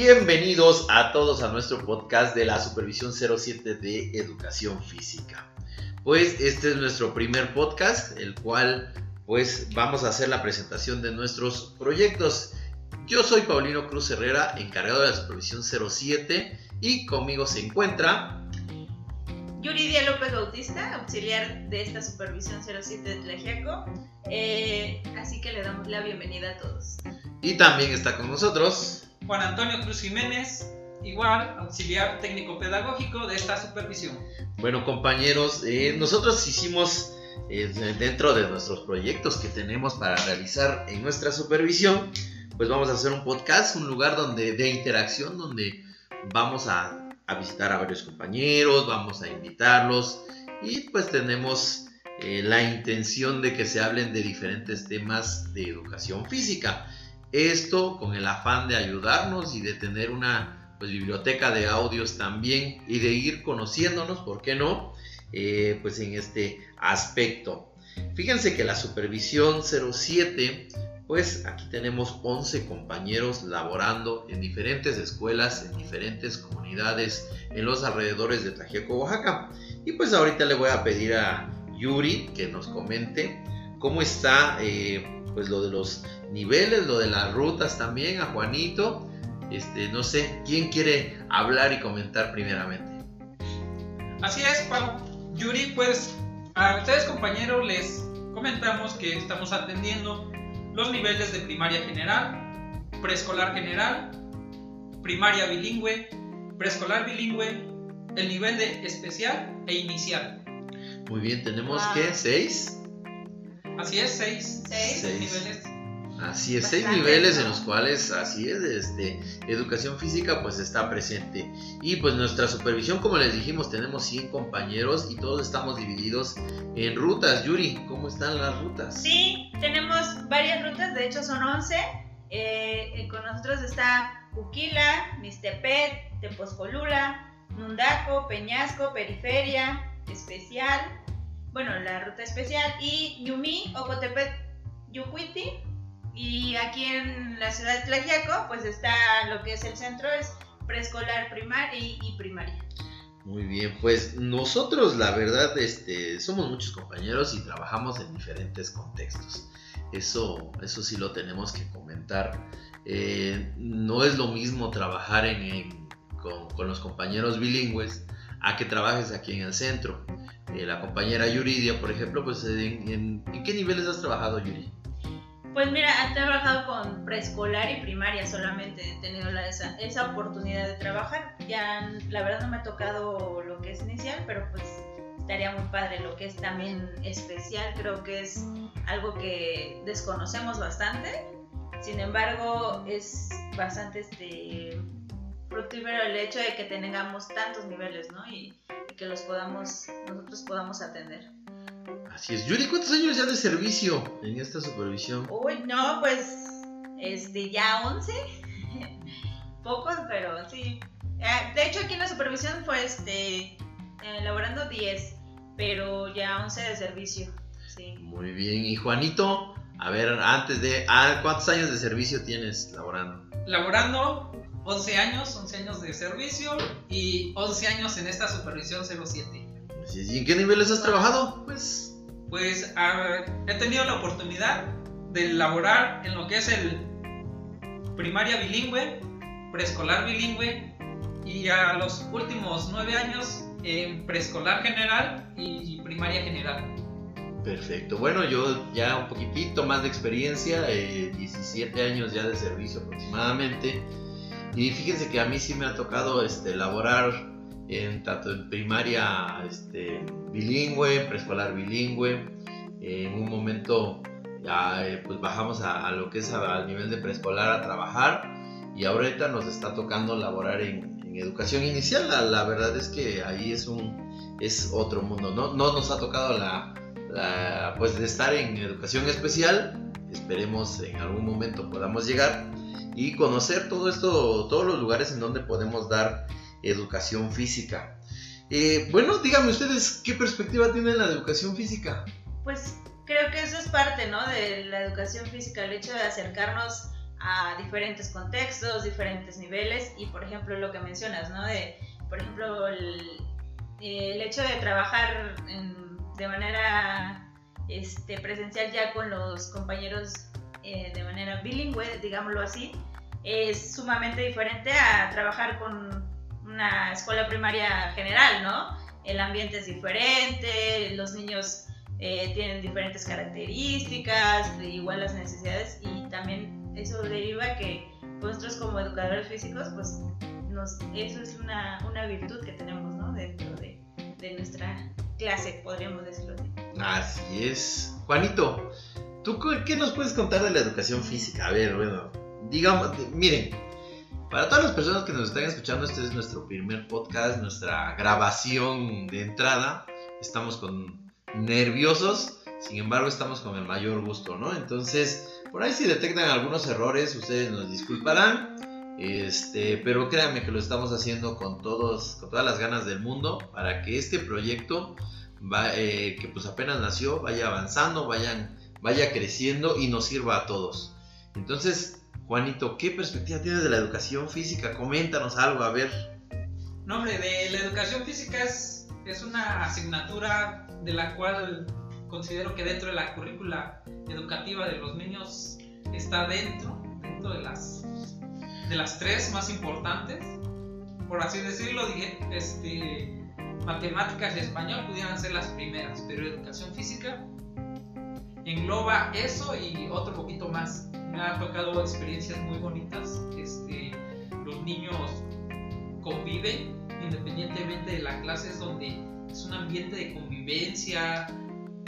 Bienvenidos a todos a nuestro podcast de la Supervisión 07 de Educación Física. Pues este es nuestro primer podcast, el cual pues vamos a hacer la presentación de nuestros proyectos. Yo soy Paulino Cruz Herrera, encargado de la Supervisión 07 y conmigo se encuentra Yuridia López Bautista, auxiliar de esta Supervisión 07 de Tlajiaco. Eh, así que le damos la bienvenida a todos. Y también está con nosotros Juan Antonio Cruz Jiménez, igual auxiliar técnico pedagógico de esta supervisión. Bueno compañeros, eh, nosotros hicimos eh, dentro de nuestros proyectos que tenemos para realizar en nuestra supervisión, pues vamos a hacer un podcast, un lugar donde de interacción, donde vamos a, visitar a varios compañeros, vamos a invitarlos y pues tenemos eh, la intención de que se hablen de diferentes temas de educación física. Esto con el afán de ayudarnos y de tener una pues, biblioteca de audios también y de ir conociéndonos, ¿por qué no? Eh, pues en este aspecto. Fíjense que la supervisión 07, pues aquí tenemos 11 compañeros laborando en diferentes escuelas, en diferentes comunidades, en los alrededores de Tlajeco, Oaxaca. Y pues ahorita le voy a pedir a Yuri que nos comente cómo está eh, pues lo de los niveles, lo de las rutas también, a Juanito. Este, no sé, ¿quién quiere hablar y comentar primeramente? Así es, Pau. Yuri, pues a ustedes compañeros les comentamos que estamos atendiendo los niveles de primaria general, preescolar general, primaria bilingüe, preescolar bilingüe, el nivel de especial e inicial. Muy bien, tenemos Wow. que seis. Así es, seis, Seis. Seis. niveles. Así es, seis niveles ¿no? en los cuales, así es, este, educación física pues está presente. Y pues nuestra supervisión, como les dijimos, tenemos 100 compañeros y todos estamos divididos en rutas. Yuri, ¿cómo están las rutas? Sí, tenemos varias rutas, de hecho son 11. Eh, eh, con nosotros está Uquila, Mistepet, Tepozcolula, Mundaco, Peñasco, Periferia, Especial, bueno, la ruta especial, y Yumi, Ocotepet, Yucuiti. Y aquí en la ciudad de Tlajiaco, pues está lo que es el centro, es preescolar primar y, y primaria. Muy bien, pues nosotros la verdad este, somos muchos compañeros y trabajamos en diferentes contextos. Eso, eso sí lo tenemos que comentar. Eh, no es lo mismo trabajar en, en- con, con los compañeros bilingües a que trabajes aquí en el centro. Eh, la compañera Yuridia, por ejemplo, pues en, en- ¿en qué niveles has trabajado, Yuri? Pues mira, he trabajado con preescolar y primaria solamente, he tenido la- esa, esa oportunidad de trabajar. Ya la verdad no me ha tocado lo que es inicial, pero pues estaría muy padre lo que es también especial, creo que es algo que desconocemos bastante. Sin embargo, es bastante este fructífero el hecho de que tengamos tantos niveles, ¿no? Y que los podamos, nosotros podamos atender. Así es. Yuri, ¿cuántos años ya de servicio en esta supervisión? Uy, no, pues este ya 11. Pocos, pero sí. Eh, De hecho, aquí en la supervisión fue este elaborando 10, pero ya 11 de servicio. Sí. Muy bien. Y Juanito, a ver, antes de... ah, ¿Cuántos años de servicio tienes laborando? Laborando 11 años, 11 años de servicio y 11 años en esta supervisión 07. Así es. ¿Y en qué niveles has trabajado? Pues... Pues ah, he tenido la oportunidad de laborar en lo que es el primaria bilingüe, preescolar bilingüe y a los últimos nueve años en preescolar general y primaria general. Perfecto. Bueno, yo ya un poquitito más de experiencia, eh, 17 años ya de servicio aproximadamente. Y fíjense que a mí sí me ha tocado este, laborar en tanto en primaria este, bilingüe, preescolar bilingüe. en un momento ya eh, pues bajamos a, a lo que es a- al nivel de preescolar a trabajar y ahorita nos está tocando laborar en, en educación inicial. La, la verdad es que ahí es un es otro mundo. No, no nos ha tocado la, la- pues de estar en educación especial. Esperemos en algún momento podamos llegar y conocer todo esto, todos los lugares en donde podemos dar educación física. Eh, bueno, díganme ustedes qué perspectiva tienen la educación física. Pues creo que eso es parte, ¿no? De la educación física, el hecho de acercarnos a diferentes contextos, diferentes niveles y por ejemplo lo que mencionas, ¿no? De, por ejemplo, el, el hecho de trabajar de manera este, presencial ya con los compañeros eh, de manera bilingüe, digámoslo así, es sumamente diferente a trabajar con una escuela primaria general, ¿no? El ambiente es diferente, los niños eh, tienen diferentes características, igual las necesidades y también eso deriva que nosotros como educadores físicos, pues nos, eso es una, una virtud que tenemos ¿no? dentro de, de nuestra clase, podríamos decirlo así. Así es. Juanito, ¿tú qué nos puedes contar de la educación física? A ver, bueno, digamos, miren, para todas las personas que nos están escuchando, este es nuestro primer podcast, nuestra grabación de entrada. Estamos con nerviosos, sin embargo estamos con el mayor gusto, ¿no? Entonces, por ahí si detectan algunos errores, ustedes nos disculparán. Este, pero créanme que lo estamos haciendo con todos, con todas las ganas del mundo para que este proyecto va, eh, que pues apenas nació vaya avanzando, vayan, vaya creciendo y nos sirva a todos. Entonces, Juanito, ¿qué perspectiva tienes de la educación física? Coméntanos algo, a ver. No, hombre, de la educación física es, una asignatura de la cual considero que dentro de la currícula educativa de los niños está dentro, dentro de las, de las tres más importantes. Por así decirlo, este, matemáticas y español pudieran ser las primeras, pero educación física engloba eso y otro poquito más. Me ha tocado experiencias muy bonitas. Este, los niños conviven independientemente de la clase, es donde es un ambiente de convivencia,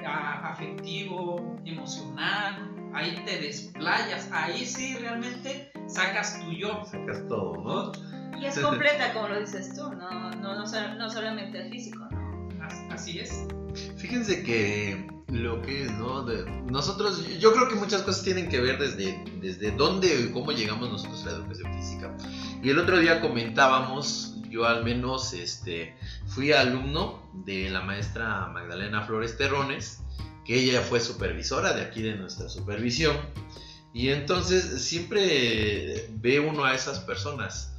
afectivo, emocional, ahí te desplayas, ahí sí realmente sacas tu yo. Sacas todo, ¿no? Y es completa, como lo dices tú, no, no, no, no solamente el físico, ¿no? Así es. Fíjense que lo que es, ¿no? nosotros, yo creo que muchas cosas tienen que ver desde, desde dónde y cómo llegamos nosotros a la educación física. Y el otro día comentábamos yo al menos este, fui alumno de la maestra Magdalena Flores Terrones, que ella fue supervisora de aquí de nuestra supervisión. Y entonces siempre ve uno a esas personas.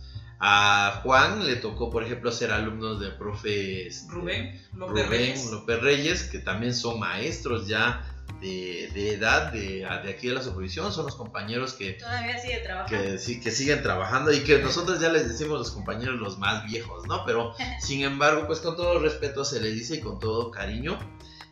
A Juan le tocó, por ejemplo, ser alumno de profe este, Rubén, López, Reyes. López Reyes, que también son maestros ya de, edad de, aquí de la supervisión, son los compañeros que todavía siguen trabajando. Que, sí, que siguen trabajando y que nosotros ya les decimos los compañeros los más viejos, ¿no? Pero sin embargo, pues con todo respeto se les dice y con todo cariño.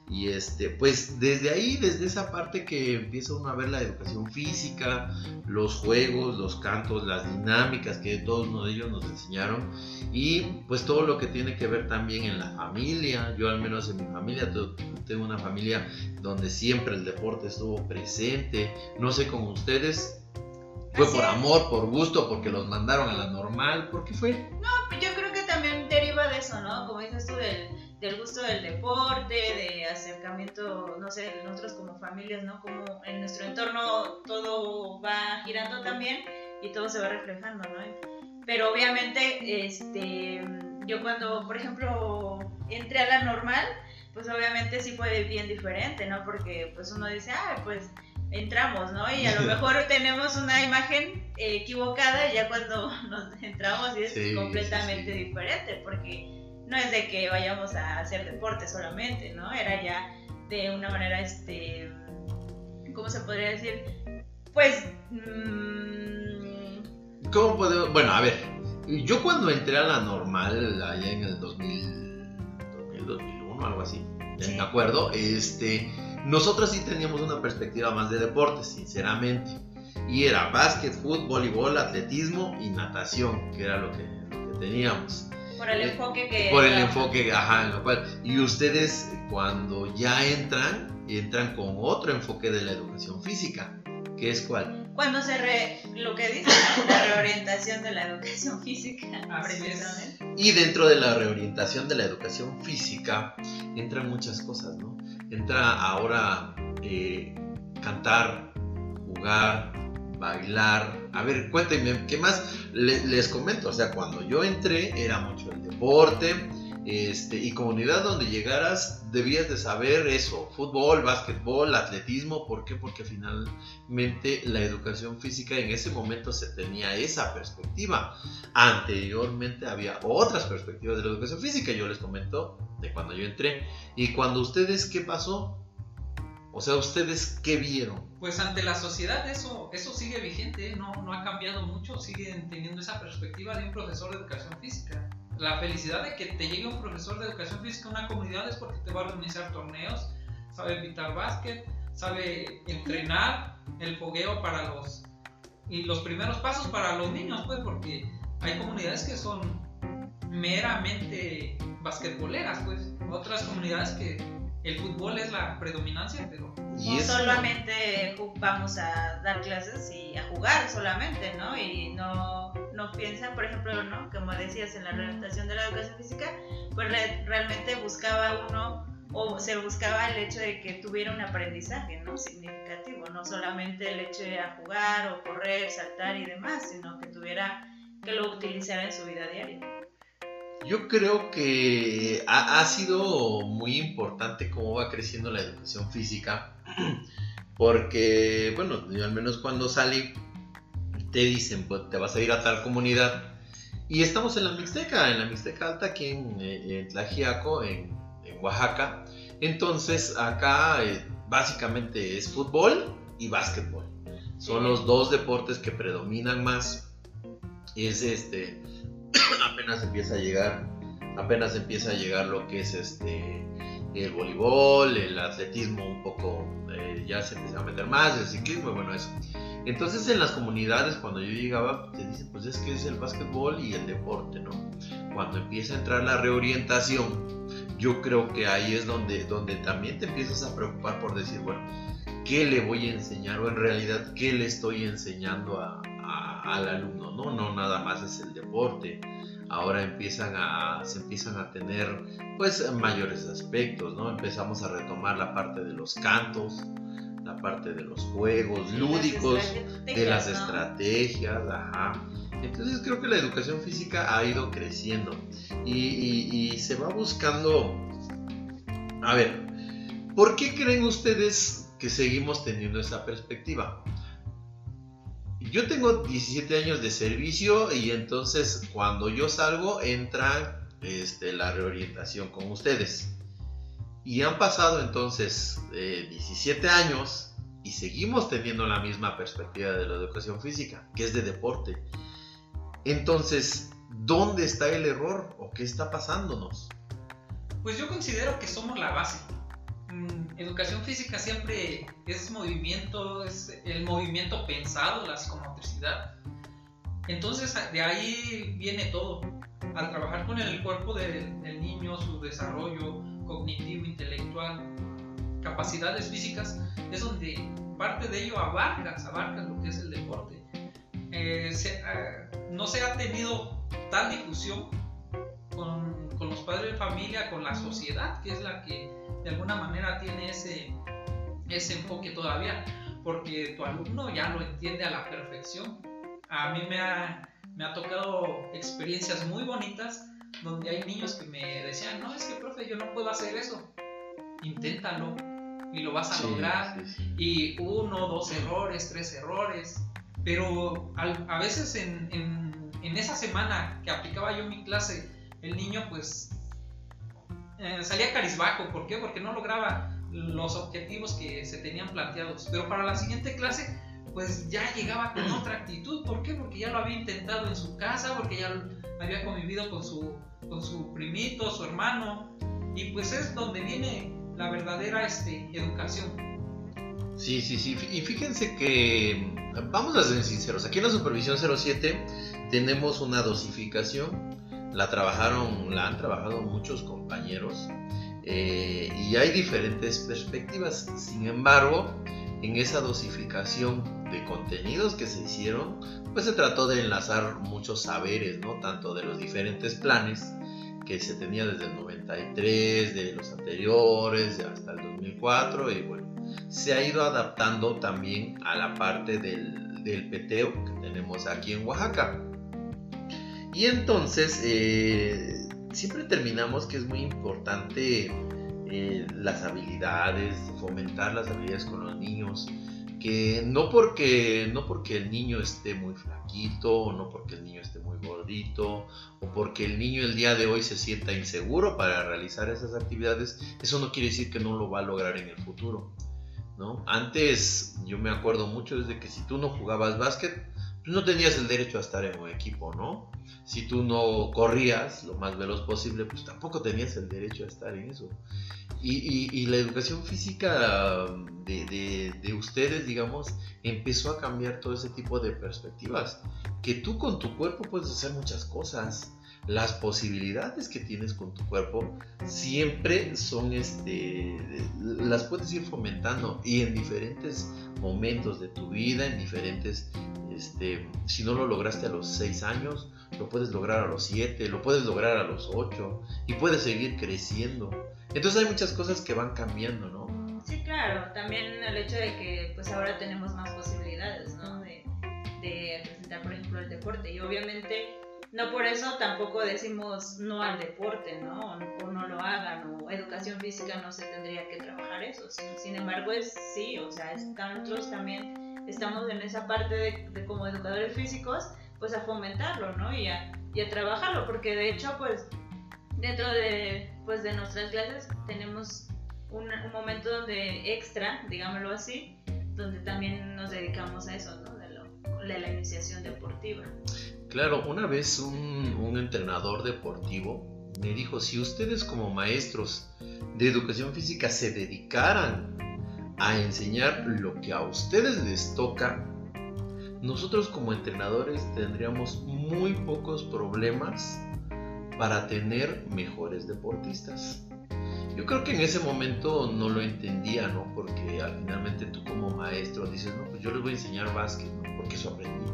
Y este, pues desde ahí, desde esa parte que empieza uno a ver la educación física, los juegos, los cantos, las dinámicas que todos uno de ellos nos enseñaron y pues todo lo que tiene que ver también en la familia. Yo al menos en mi familia tengo una familia donde siempre el deporte estuvo presente. No sé con ustedes, fue por amor, por gusto, porque los mandaron a la normal, ¿por qué fue? No, pues yo creo que también deriva de eso, ¿no? Como dices tú del del gusto del deporte, de acercamiento, no sé, nosotros como familias, ¿no? Como en nuestro entorno todo va girando también y todo se va reflejando, ¿no? Pero obviamente, este, yo cuando, por ejemplo, entré a la normal, pues obviamente sí fue bien diferente, ¿no? Porque pues uno dice, ah, pues entramos, ¿no? Y a lo mejor tenemos una imagen equivocada ya cuando nos entramos y es completamente diferente, porque no es de que vayamos a hacer deporte solamente, ¿no? Era ya de una manera, este, ¿cómo se podría decir? Pues... Mmm... ¿Cómo podemos? Bueno, a ver, yo cuando entré a la normal, allá en el 2000, 2001, algo así, me acuerdo, este, nosotros sí teníamos una perspectiva más de deporte, sinceramente. Y era básquet, fútbol, voleibol, atletismo y natación, que era lo que, lo que teníamos. Por el enfoque que... Por el enfoque, ajá, en lo cual... Y ustedes cuando ya entran, entran con otro enfoque de la educación física, que es cuál? Cuando se re, lo que dice, la reorientación de la educación física. Y dentro de la reorientación de la educación física entran muchas cosas, ¿no? Entra ahora eh, cantar, jugar, bailar. A ver, cuéntenme, ¿qué más les, comento? O sea, cuando yo entré era mucho el deporte, este, y comunidad donde llegaras debías de saber eso, fútbol, básquetbol, atletismo, ¿por qué? Porque finalmente la educación física en ese momento se tenía esa perspectiva. Anteriormente había otras perspectivas de la educación física, yo les comento de cuando yo entré. Y cuando ustedes, ¿qué pasó? O sea, ¿ustedes qué vieron? Pues ante la sociedad eso, eso sigue vigente, no, no ha cambiado mucho, siguen teniendo esa perspectiva de un profesor de educación física la felicidad de que te llegue un profesor de educación física a una comunidad es porque te va a organizar torneos, sabe evitar básquet, sabe entrenar el fogueo para los y los primeros pasos para los niños, pues porque hay comunidades que son meramente basquetboleras, pues otras comunidades que el fútbol es la predominancia, pero no solamente vamos a dar clases y a jugar solamente, ¿no? Y no, no piensan, por ejemplo, ¿no? Como decías en la representación de la educación física, pues realmente buscaba uno o se buscaba el hecho de que tuviera un aprendizaje, ¿no? Significativo, no solamente el hecho de jugar o correr, saltar y demás, sino que tuviera que lo utilizara en su vida diaria. Yo creo que ha, sido muy importante cómo va creciendo la educación física, porque, bueno, al menos cuando salí, te dicen, pues te vas a ir a tal comunidad, y estamos en la Mixteca, en la Mixteca Alta, aquí en, eh, Tlajiaco, en, Oaxaca. Entonces, acá eh, básicamente es fútbol y básquetbol. Son los dos deportes que predominan más. Es este apenas empieza a llegar, apenas empieza a llegar lo que es este el voleibol, el atletismo un poco, eh, ya se empieza a meter más, el ciclismo, bueno, eso. Entonces en las comunidades cuando yo llegaba te dicen pues es que es el básquetbol y el deporte, ¿no? Cuando empieza a entrar la reorientación, yo creo que ahí es donde, donde también te empiezas a preocupar por decir, bueno, ¿qué le voy a enseñar o en realidad qué le estoy enseñando a, al alumno, ¿no? No nada más es el deporte. Ahora empiezan a, se empiezan a tener pues mayores aspectos, ¿no? Empezamos a retomar la parte de los cantos, la parte de los juegos lúdicos, de las estrategias, ajá. Entonces creo que la educación física ha ido creciendo y, y se va buscando, a ver, ¿por qué creen ustedes que seguimos teniendo esa perspectiva? Yo tengo 17 años de servicio y entonces cuando yo salgo entra este, la reorientación con ustedes. Y han pasado entonces 17 eh, años y seguimos teniendo la misma perspectiva de la educación física, que es de deporte. Entonces, ¿dónde está el error o qué está pasándonos? Pues yo considero que somos la base. Educación física siempre es movimiento, es el movimiento pensado, la psicomotricidad. Entonces de ahí viene todo. Al trabajar con el cuerpo del, niño, su desarrollo cognitivo, intelectual, capacidades físicas, es donde parte de ello abarca, abarca lo que es el deporte. Eh, ah, no se ha tenido tal difusión con, con los padres de familia, con la sociedad, que es la que de alguna manera tiene ese, ese enfoque todavía, porque tu alumno ya lo entiende a la perfección. A mí me ha, me ha tocado experiencias muy bonitas donde hay niños que me decían, no, es que profe, yo no puedo hacer eso. Inténtalo y lo vas a lograr. Y uno, dos errores, tres errores. Pero a veces en, en, en, esa semana que aplicaba yo mi clase, el niño pues eh, salía carizbajo. ¿Por qué? Porque no lograba los objetivos que se tenían planteados. Pero para la siguiente clase, pues ya llegaba con otra actitud. ¿Por qué? Porque ya lo había intentado en su casa, porque ya había convivido con su, con su primito, su hermano. Y pues es donde viene la verdadera este, educación. Sí, sí, sí. Y fíjense que, vamos a ser sinceros, aquí en la Supervisión 07 tenemos una dosificación la trabajaron, la han trabajado muchos compañeros eh, y hay diferentes perspectivas. Sin embargo, en esa dosificación de contenidos que se hicieron, pues se trató de enlazar muchos saberes, ¿no? Tanto de los diferentes planes que se tenía desde el 93, de los anteriores, hasta el 2004, y bueno, se ha ido adaptando también a la parte del, del peteo que tenemos aquí en Oaxaca. Y entonces, eh, siempre terminamos que es muy importante eh, las habilidades, fomentar las habilidades con los niños, que no porque, no porque el niño esté muy flaquito, o no porque el niño esté muy gordito, o porque el niño el día de hoy se sienta inseguro para realizar esas actividades, eso no quiere decir que no lo va a lograr en el futuro. ¿no? Antes yo me acuerdo mucho desde que si tú no jugabas básquet, pues no tenías el derecho a estar en un equipo, ¿no? Si tú no corrías lo más veloz posible, pues tampoco tenías el derecho a estar en eso. Y, la educación física de, de, ustedes, digamos, empezó a cambiar todo ese tipo de perspectivas. Que tú con tu cuerpo puedes hacer muchas cosas. Las posibilidades que tienes con tu cuerpo siempre son, este, las puedes ir fomentando y en diferentes momentos de tu vida, en diferentes, este, si no lo lograste a los 6 años, lo puedes lograr a los 7, lo puedes lograr a los 8 y puedes seguir creciendo. Entonces hay muchas cosas que van cambiando, ¿no? Sí, claro. También el hecho de que pues ahora tenemos más posibilidades, ¿no? De, de presentar, por ejemplo, el deporte. Y obviamente no por eso tampoco decimos no al deporte, ¿no? O, no lo hagan, o educación física no se tendría que trabajar eso. Sin, embargo, es sí, o sea, nosotros también estamos en esa parte de, como educadores físicos, pues a fomentarlo, ¿no? Y a, y a trabajarlo, porque de hecho, pues dentro de, pues, de nuestras clases tenemos un, momento donde extra, digámoslo así, donde también nos dedicamos a eso, ¿no? De, la iniciación deportiva. Claro, una vez un, un entrenador deportivo me dijo, si ustedes como maestros de educación física se dedicaran a enseñar lo que a ustedes les toca, nosotros como entrenadores tendríamos muy pocos problemas para tener mejores deportistas. Yo creo que en ese momento no lo entendía, ¿no? Porque al finalmente tú como maestro dices, no, pues yo les voy a enseñar básquet, ¿no? Porque eso aprendí.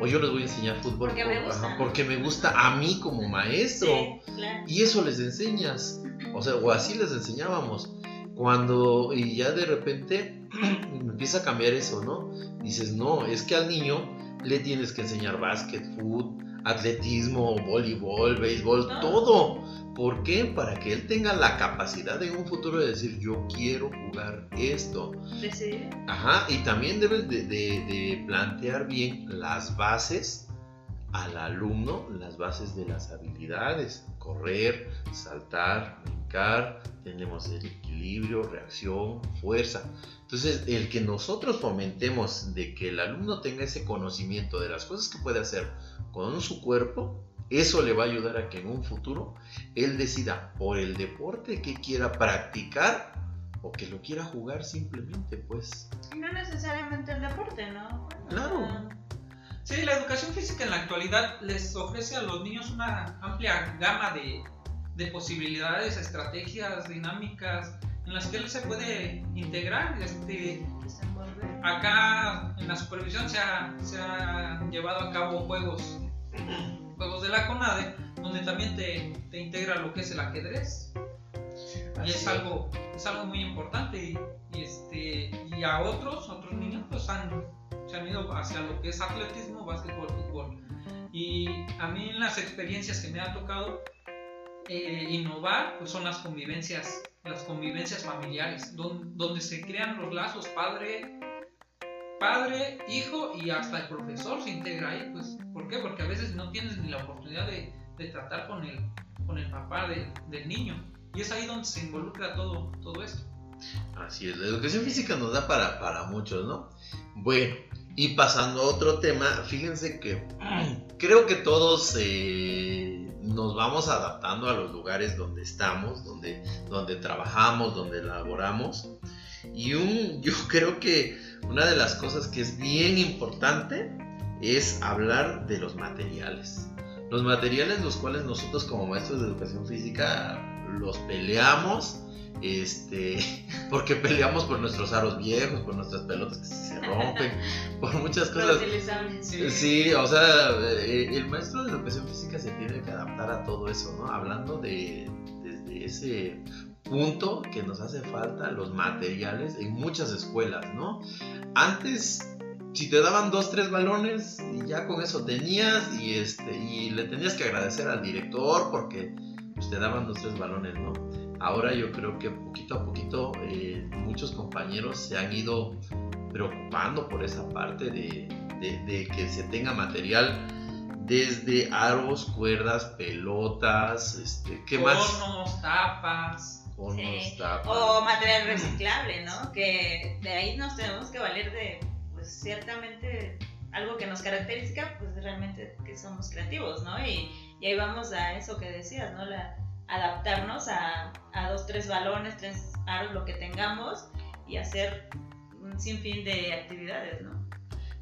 O yo les voy a enseñar fútbol porque, me, gusta. porque me gusta a mí como maestro. Y eso les enseñas. O sea, o así les enseñábamos. Cuando, y ya de repente empieza a cambiar eso, ¿no? Dices, no, es que al niño le tienes que enseñar básquet, fútbol, atletismo, voleibol, béisbol, todo. ¿Por qué? Para que él tenga la capacidad en un futuro de decir, yo quiero jugar esto. Ajá, y también debes de, plantear bien las bases al alumno, las bases de las habilidades, correr, saltar, tenemos el equilibrio, reacción, fuerza. Entonces, el que nosotros fomentemos de que el alumno tenga ese conocimiento de las cosas que puede hacer con su cuerpo, eso le va a ayudar a que en un futuro él decida por el deporte que quiera practicar o que lo quiera jugar simplemente, pues. No necesariamente el deporte, ¿no? Claro. Sí, la educación física en la actualidad les ofrece a los niños una amplia gama de, de posibilidades, estrategias, dinámicas en las que él se puede integrar. Este, acá en la supervisión se, ha, se han llevado a cabo juegos juegos de la CONADE, donde también te, te integra lo que es el ajedrez. Y es algo, es algo muy importante. Y, este, y a otros, otros niños, pues han, se han ido hacia lo que es atletismo, básquetbol, fútbol. Y a mí en las experiencias que me ha tocado eh, innovar, pues son las convivencias, las convivencias familiares, donde, se crean los lazos padre, padre, hijo y hasta el profesor se integra ahí, pues, ¿por qué? Porque a veces no tienes ni la oportunidad de, tratar con el, con el papá del niño. Y es ahí donde se involucra todo, todo esto. Así es, la educación física nos da para, para muchos, ¿no? Bueno, y pasando a otro tema, fíjense que creo que todos eh, nos vamos adaptando a los lugares donde estamos, donde, donde trabajamos, donde laboramos. Y un, yo creo que una de las cosas que es bien importante es hablar de los materiales. Los materiales los cuales nosotros como maestros de educación física los peleamos, este, porque peleamos por nuestros aros viejos, por nuestras pelotas que se rompen, por muchas cosas. Sí, o sea, eh, el maestro de educación física se tiene que adaptar a todo eso, ¿no? Hablando de desde ese punto que nos hace falta los materiales en muchas escuelas, ¿no? Antes, si te daban dos, tres balones y ya con eso tenías y, este, y le tenías que agradecer al director porque pues te daban dos, tres balones, ¿no? Ahora yo creo que poquito a poquito eh, muchos compañeros se han ido preocupando por esa parte de, de que se tenga material desde aros, cuerdas, pelotas, este, ¿qué más? Conos, tapas. Conos, Sí. tapas. O material reciclable, ¿no? Que de ahí nos tenemos que valer de, pues ciertamente, algo que nos caracteriza, pues realmente que somos creativos, ¿no? Y, y ahí vamos a eso que decías, ¿no? La, adaptarnos a, a dos, tres balones, tres aros, lo que tengamos, y hacer un sinfín de actividades, ¿no?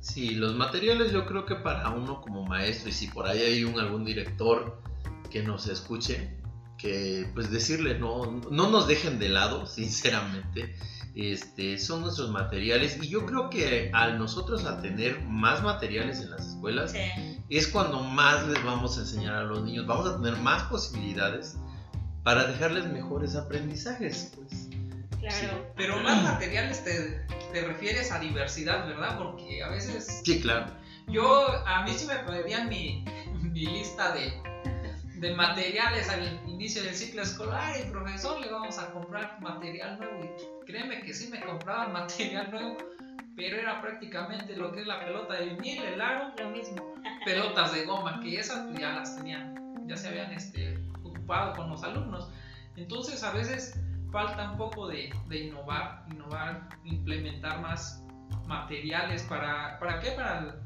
Sí, los materiales yo creo que para uno como maestro y si por ahí hay un, algún director que nos escuche, que pues decirle no, no nos dejen de lado, sinceramente, este, son nuestros materiales y yo creo que al nosotros a tener más materiales en las escuelas Sí. es cuando más les vamos a enseñar a los niños, vamos a tener más posibilidades para dejarles mejores aprendizajes. Pues. Claro. Pero más materiales te, te refieres a diversidad, ¿verdad? Porque a veces Sí, claro. yo, a mí sí me pedían mi, mi lista de, de materiales al inicio del ciclo escolar y profesor le vamos a comprar material nuevo y créeme que sí me compraban material nuevo, pero era prácticamente lo que es la pelota de vinil, el aro, Lo mismo. pelotas de goma, que esas pues, ya las tenían, ya se habían este, ocupado con los alumnos. Entonces a veces falta un poco de, de innovar, innovar, implementar más materiales para, ¿para qué? Para el-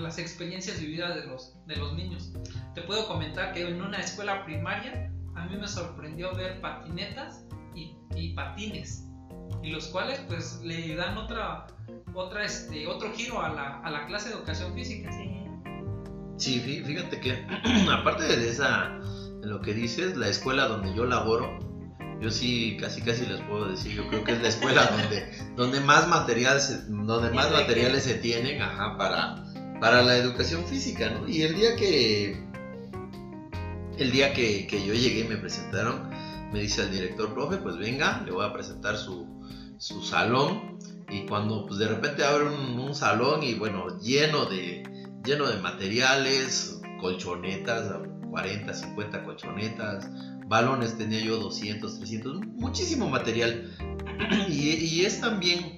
las experiencias vividas de los, de los niños. Te puedo comentar que en una escuela primaria a mí me sorprendió ver patinetas y, y patines, y los cuales pues le dan otra, otra este, otro giro a la, a la clase de educación física. Sí. Sí, fí- fíjate que aparte de esa, de lo que dices, la escuela donde yo laboro, yo sí casi casi les puedo decir, yo creo que es la escuela donde, donde más materiales, se- donde más materiales se tienen, ajá, para, para la educación física, ¿no? Y el día que, el día que, que yo llegué y me presentaron, me dice el director, profe, pues venga, le voy a presentar su, su salón. Y cuando pues de repente abre un, salón y bueno, lleno de, lleno de materiales, colchonetas, 40, 50 colchonetas, balones tenía yo 200, 300, muchísimo material. Y, y es también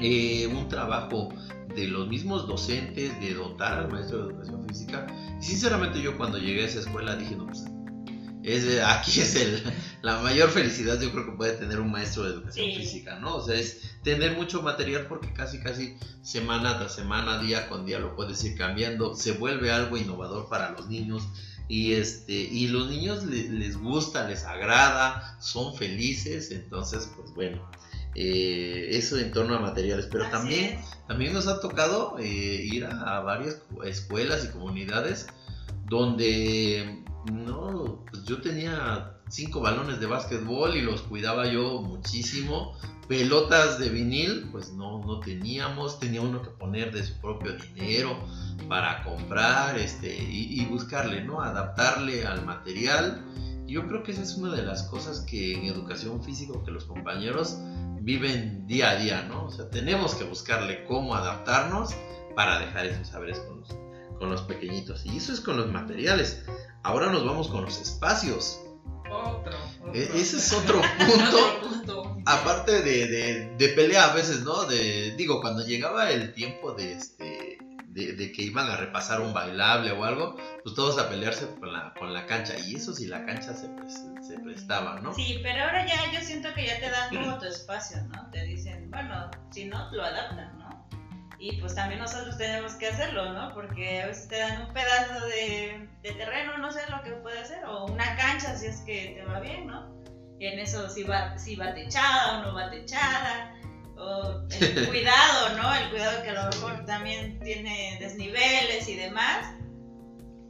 eh, un trabajo de los mismos docentes de dotar al maestro de educación física. Y sinceramente yo cuando llegué a esa escuela dije, no, pues es, aquí es el, la mayor felicidad yo creo que puede tener un maestro de educación Sí. física, ¿no? O sea, es tener mucho material porque casi, casi semana tras semana, día con día lo puedes ir cambiando, se vuelve algo innovador para los niños y este y los niños le- les gusta, les agrada, son felices, entonces pues bueno, eh, eso en torno a materiales, pero Así también es. también nos ha tocado eh, ir a, a varias escuelas y comunidades donde no, pues yo tenía cinco balones de básquetbol y los cuidaba yo muchísimo. Pelotas de vinil, pues no, no teníamos, tenía uno que poner de su propio dinero para comprar este, y, y buscarle, ¿no? Adaptarle al material. Yo creo que esa es una de las cosas que en educación física que los compañeros viven día a día, ¿no? O sea, tenemos que buscarle cómo adaptarnos para dejar esos saberes con los, con los pequeñitos. Y eso es con los materiales. Ahora nos vamos con los espacios. Otro, otro. E- ese es otro punto. Otro punto. Aparte de, de, de pelea a veces, ¿no? De, digo, cuando llegaba el tiempo de este de, de que iban a repasar un bailable o algo, pues todos a pelearse con la, con la cancha. Y eso si la cancha se, se prestaba, ¿no? Sí, pero ahora ya yo siento que ya te dan como tu espacio, ¿no? Te dicen, bueno, si no, lo adaptan, ¿no? Y pues también nosotros tenemos que hacerlo, ¿no? Porque a veces te dan un pedazo de, de terreno, no sé lo que puede hacer, o una cancha si es que te va bien, ¿no? Y en eso si va, si va techada o no va techada, o el cuidado, ¿no? El cuidado que a lo mejor también tiene desniveles y demás.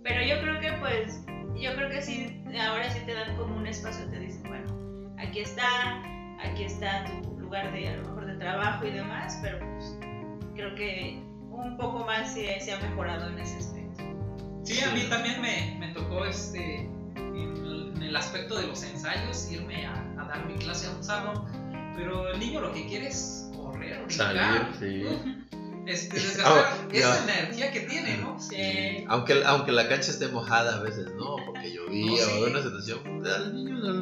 Pero yo creo que pues, yo creo que sí, ahora sí te dan como un espacio, te dicen, bueno, aquí está, aquí está tu lugar de a lo mejor de trabajo y demás, pero pues creo que un poco más se, se ha mejorado en ese aspecto. Sí, a mí también me, me tocó este en, en el aspecto de los ensayos irme a, a dar mi clase a un salón, pero el niño lo que quiere es correr, brincar. Salir, sí. Este, desgastar Ah, esa energía que tiene, ¿no? Sí. Aunque, aunque la cancha esté mojada a veces, ¿no? Porque llovía No, sí. o una situación, pues, al niño no,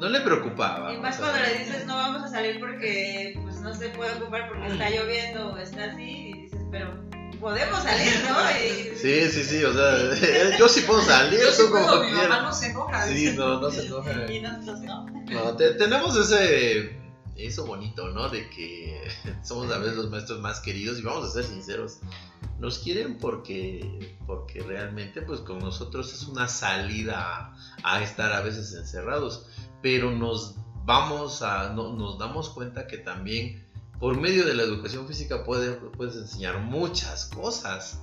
no le preocupaba. Y más o cuando le dices no vamos a salir porque pues no se puede ocupar porque está lloviendo o está así y dices, pero podemos salir, ¿no? Y, Sí, sí, sí, o sea, yo sí puedo salir, Yo sí tú como puedo, mi quieras. mamá no se enoja. Sí, no, no se enoja. y nosotros no. No, te- tenemos ese eso bonito, ¿no? De que somos a veces los maestros más queridos y vamos a ser sinceros. Nos quieren porque porque realmente pues con nosotros es una salida a, estar a veces encerrados, pero nos vamos a no- nos damos cuenta que también por medio de la educación física puede- puedes enseñar muchas cosas.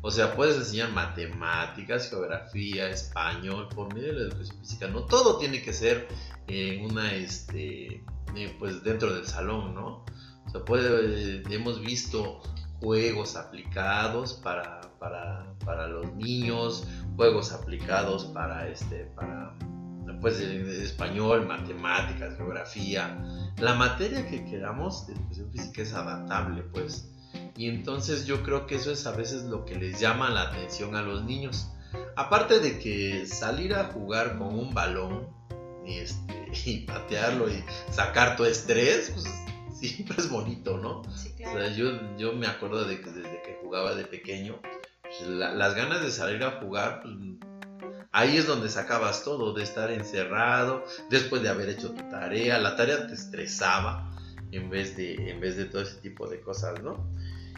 O sea, puedes enseñar matemáticas, geografía, español, por medio de la educación física. No todo tiene que ser en una, este, eh, pues dentro del salón, ¿no? O puede, eh, hemos visto juegos aplicados para, para, para los niños, juegos aplicados para, este, para, pues, eh, español, matemáticas, geografía. La materia que queramos de educación física es adaptable, pues. Y entonces yo creo que eso es a veces lo que les llama la atención a los niños. Aparte de que salir a jugar con un balón y, este, y patearlo y sacar tu estrés, pues siempre es bonito, ¿no? Sí, O claro. sea, yo, yo me acuerdo de que desde que jugaba de pequeño, pues, la- las ganas de salir a jugar, pues, ahí es donde sacabas todo, de estar encerrado, después de haber hecho tu tarea, la tarea te estresaba en vez de, en vez de todo ese tipo de cosas, ¿no?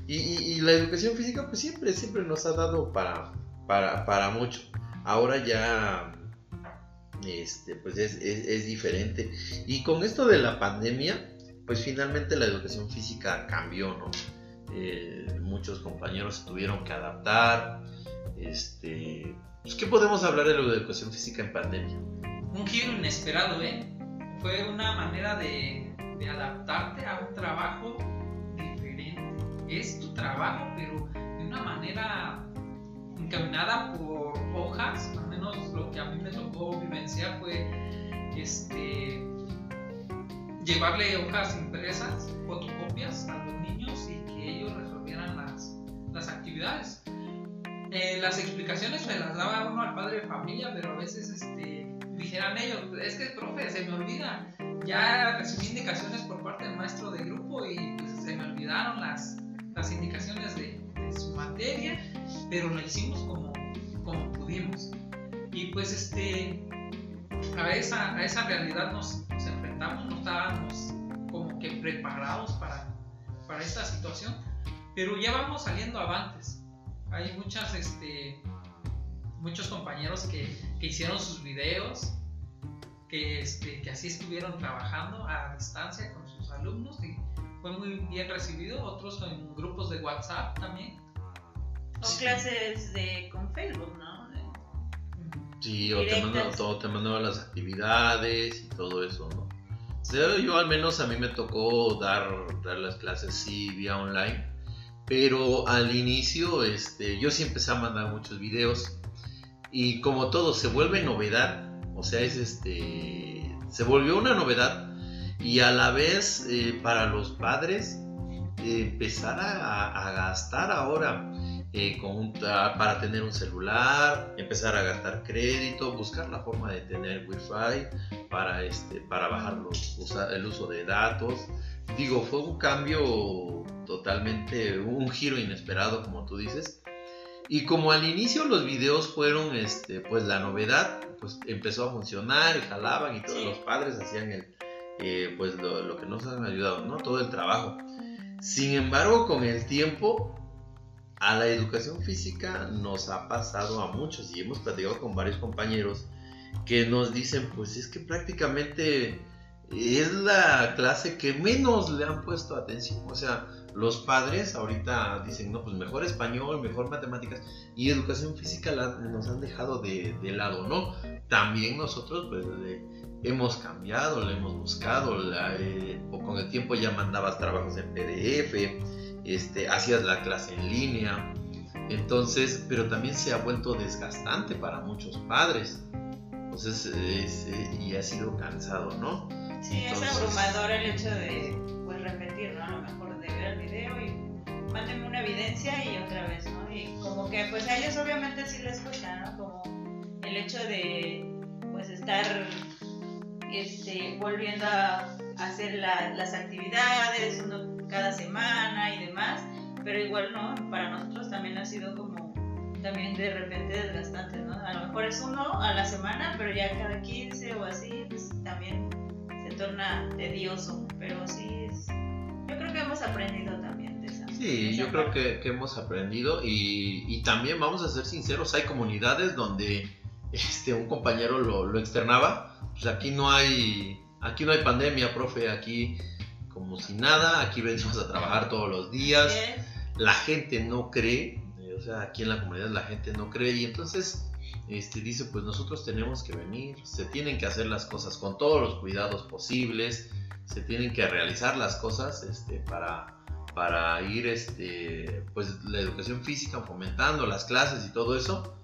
Y, y- y la educación física, pues siempre, siempre nos ha dado para, para, para mucho. Ahora ya, este, pues es, es, es diferente. Y con esto de la pandemia, pues finalmente la educación física cambió, ¿no? Eh, muchos compañeros tuvieron que adaptar. Este, pues, ¿Qué podemos hablar de la educación física en pandemia? Un giro inesperado, ¿eh? Fue una manera de, de adaptarte a un trabajo. Es tu trabajo, pero de una manera encaminada por hojas. Al menos lo que a mí me tocó vivenciar fue este llevarle hojas impresas, fotocopias a los niños y que ellos resolvieran las, las actividades. Eh, las explicaciones me las daba uno al padre de familia, pero a veces este, dijeran ellos, es que profe, se me olvida, ya recibí indicaciones por parte del maestro de grupo y pues, se me olvidaron las, las indicaciones de, de su materia, pero lo hicimos como, como pudimos. Y pues este, a esa, a esa realidad nos, enfrentamos, no estábamos como que preparados para, para esta situación, pero ya vamos saliendo avantes. Hay muchas, este, muchos compañeros que, que hicieron sus videos, que, este, que así estuvieron trabajando a distancia con sus alumnos fue muy bien recibido. Otros en grupos de WhatsApp también. O clases de con Facebook, ¿no? De- Sí, o te, mandaba, todo, te mandaba las actividades y todo eso, ¿no? O sea, yo al menos a mí me tocó dar, dar las clases sí vía online, pero al inicio este, yo sí empecé a mandar muchos videos y como todo se vuelve novedad, o sea, es este, se volvió una novedad y a la vez eh, para los padres eh, empezar a, a gastar ahora eh, con un- a- para tener un celular, empezar a gastar crédito, buscar la forma de tener wifi para, este, para bajar los, usa- el uso de datos. Digo, fue un cambio totalmente, un giro inesperado, como tú dices. Y como al inicio los videos fueron este, pues la novedad, pues empezó a funcionar jalaban y todos Sí. los padres hacían el, eh, pues lo, que nos han ayudado, ¿no? Todo el trabajo. Sin embargo, con el tiempo, a la educación física nos ha pasado a muchos y hemos platicado con varios compañeros que nos dicen, pues es que prácticamente es la clase que menos le han puesto atención. O sea, los padres ahorita dicen, no, pues mejor español, mejor matemáticas y educación física la- nos han dejado de, lado, ¿no? También nosotros, pues, hemos cambiado, le hemos buscado, la, eh, o con el tiempo ya mandabas trabajos en PDF, este, hacías la clase en línea, entonces, pero también se ha vuelto desgastante para muchos padres, entonces, es, eh, y ha sido cansado, ¿no? Sí, es Entonces- abrumador el hecho de pues repetir, ¿no? A lo mejor de ver el video y mándenme una evidencia y otra vez, ¿no? Y como que pues a ellos obviamente sí les cuesta, ¿no? Como el hecho de pues estar este, volviendo a hacer las actividades uno cada semana y demás, pero igual no, para nosotros también ha sido como también de repente desgastante, ¿no? A lo mejor es uno a la semana, pero ya cada 15 o así, pues también se torna tedioso, pero sí es, yo creo que hemos aprendido también de esa. Sí, yo creo que, que, hemos aprendido y, y, también vamos a ser sinceros, hay comunidades donde este, un compañero lo, lo externaba, pues aquí no hay, aquí no hay pandemia, profe, aquí como si nada, aquí venimos a trabajar todos los días, la gente no cree, eh, o sea, aquí en la comunidad la gente no cree y entonces este, dice, pues nosotros tenemos que venir, se tienen que hacer las cosas con todos los cuidados posibles, se tienen que realizar las cosas este, para, para ir, este, pues la educación física, fomentando las clases y todo eso.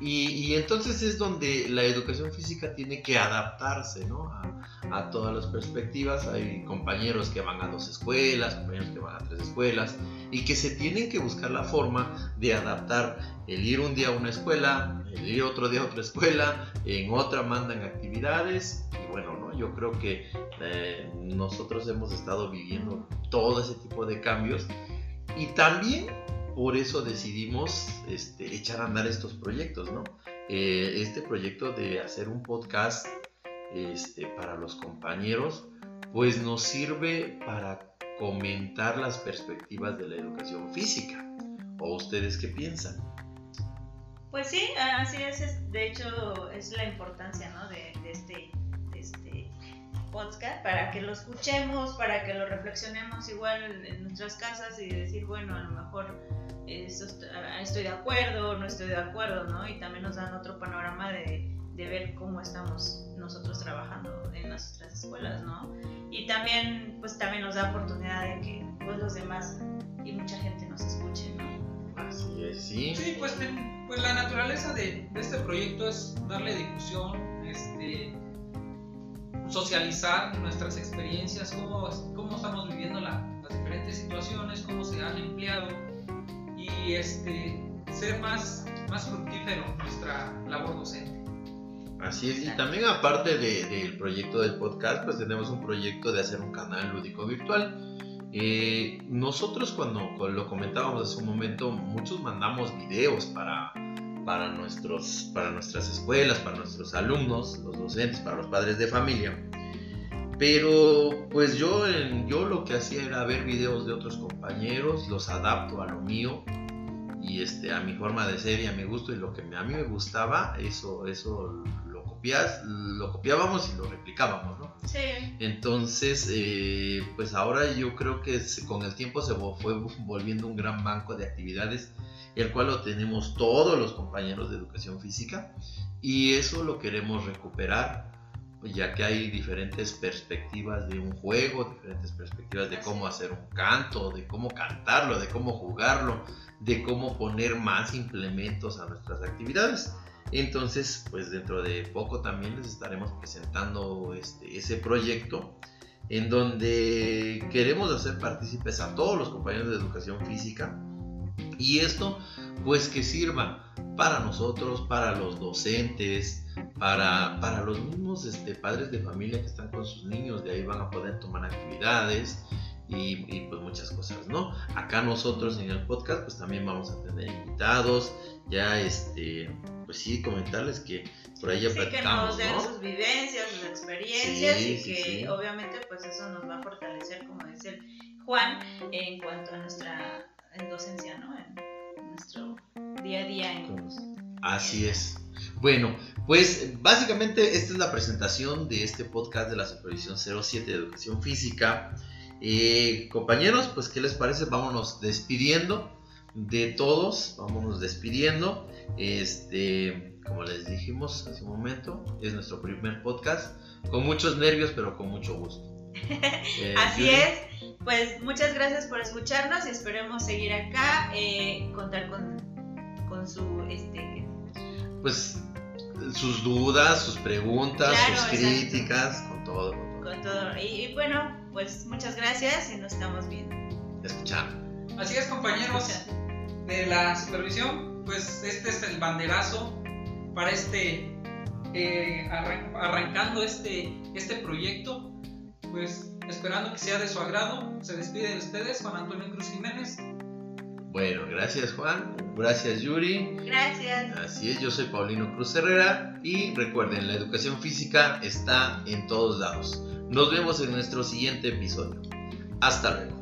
Y, entonces es donde la educación física tiene que adaptarse ¿no? a, todas las perspectivas. Hay compañeros que van a dos escuelas, compañeros que van a tres escuelas, y que se tienen que buscar la forma de adaptar el ir un día a una escuela, el ir otro día a otra escuela, en otra mandan actividades. Y bueno, ¿no? yo creo que eh, nosotros hemos estado viviendo todo ese tipo de cambios. Y también por eso decidimos este, echar a andar estos proyectos, ¿no? Eh, este proyecto de hacer un podcast este, para los compañeros, pues nos sirve para comentar las perspectivas de la educación física. ¿O ustedes qué piensan? Pues sí, así es. De hecho, es la importancia ¿no? de, este, de este podcast para que lo escuchemos, para que lo reflexionemos igual en nuestras casas y decir, bueno, a lo mejor estoy de acuerdo, no estoy de acuerdo, ¿no? Y también nos dan otro panorama de, de ver cómo estamos nosotros trabajando en nuestras escuelas, ¿no? Y también, pues también nos da oportunidad de que pues, los demás y mucha gente nos escuche, ¿no? Así es, sí. Sí, pues, pues la naturaleza de, de, este proyecto es darle difusión, este, socializar nuestras experiencias, cómo, cómo estamos viviendo la, las diferentes situaciones, cómo se han empleado y este, ser más, más fructífero nuestra labor docente. Así es, y también aparte del proyecto del podcast, pues tenemos un proyecto de hacer un canal lúdico virtual. Eh, nosotros cuando, lo comentábamos hace un momento, muchos mandamos videos para, para, nuestros, para nuestras escuelas, para nuestros alumnos, los docentes, para los padres de familia. Pero pues yo, yo lo que hacía era ver videos de otros compañeros, los adapto a lo mío y este, a mi forma de ser y a mi gusto y lo que a mí me gustaba, eso, eso lo, copias, lo copiábamos y lo replicábamos, ¿no? Sí. Entonces, eh, pues ahora yo creo que con el tiempo se fue volviendo un gran banco de actividades, el cual lo tenemos todos los compañeros de educación física y eso lo queremos recuperar ya que hay diferentes perspectivas de un juego, diferentes perspectivas de cómo hacer un canto, de cómo cantarlo, de cómo jugarlo, de cómo poner más implementos a nuestras actividades. Entonces, pues dentro de poco también les estaremos presentando este, ese proyecto en donde queremos hacer partícipes a todos los compañeros de educación física y esto pues que sirva para nosotros, para los docentes, para, para los mismos este, padres de familia que están con sus niños, de ahí van a poder tomar actividades y, y, pues muchas cosas, ¿no? Acá nosotros en el podcast pues también vamos a tener invitados, ya este, pues sí, comentarles que por ahí ya sí, platicamos, que nos den sus vivencias, sus experiencias y que obviamente pues eso nos va a fortalecer, como dice Juan, en cuanto a nuestra docencia, ¿no? En nuestro día a día. En... Así es. Bueno, pues básicamente esta es la presentación de este podcast de la Supervisión 07 de Educación Física. Eh, compañeros, pues ¿qué les parece? Vámonos despidiendo de todos, vámonos despidiendo. Este, como les dijimos hace un momento, es nuestro primer podcast, con muchos nervios, pero con mucho gusto. Eh, Así es, pues muchas gracias por escucharnos y esperemos seguir acá, eh, contar con, con su, este, pues sus dudas, sus preguntas, sus críticas, con todo. Con todo. Y, y, bueno, pues muchas gracias y nos estamos viendo. Escuchando. Así es, compañeros de la supervisión, pues este es el banderazo para este, eh, arran- arrancando este, este proyecto, pues esperando que sea de su agrado, se despide de ustedes Juan Antonio Cruz Jiménez. Bueno, gracias Juan, gracias Yuri. Gracias. Así es, yo soy Paulino Cruz Herrera y recuerden, la educación física está en todos lados. Nos vemos en nuestro siguiente episodio. Hasta luego.